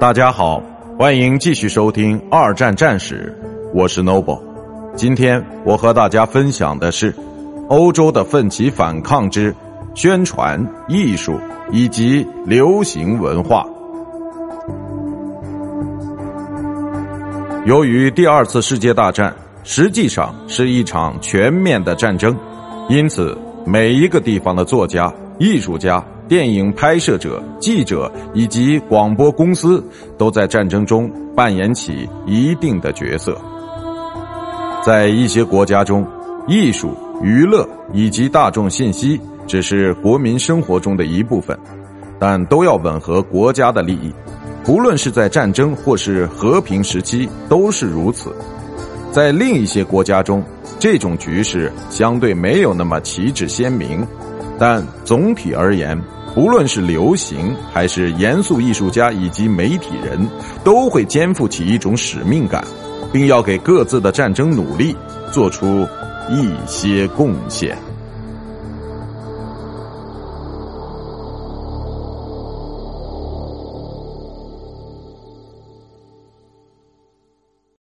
大家好，欢迎继续收听二战战史，我是 Noble。今天我和大家分享的是欧洲的奋起反抗之宣传艺术以及流行文化。由于第二次世界大战实际上是一场全面的战争，因此每一个地方的作家、艺术家。电影拍摄者、记者以及广播公司都在战争中扮演起一定的角色。在一些国家中，艺术、娱乐以及大众信息只是国民生活中的一部分，但都要吻合国家的利益。不论是在战争或是和平时期，都是如此。在另一些国家中，这种局势相对没有那么旗帜鲜明，但总体而言。不论是流行还是严肃艺术家以及媒体人，都会肩负起一种使命感，并要给各自的战争努力做出一些贡献。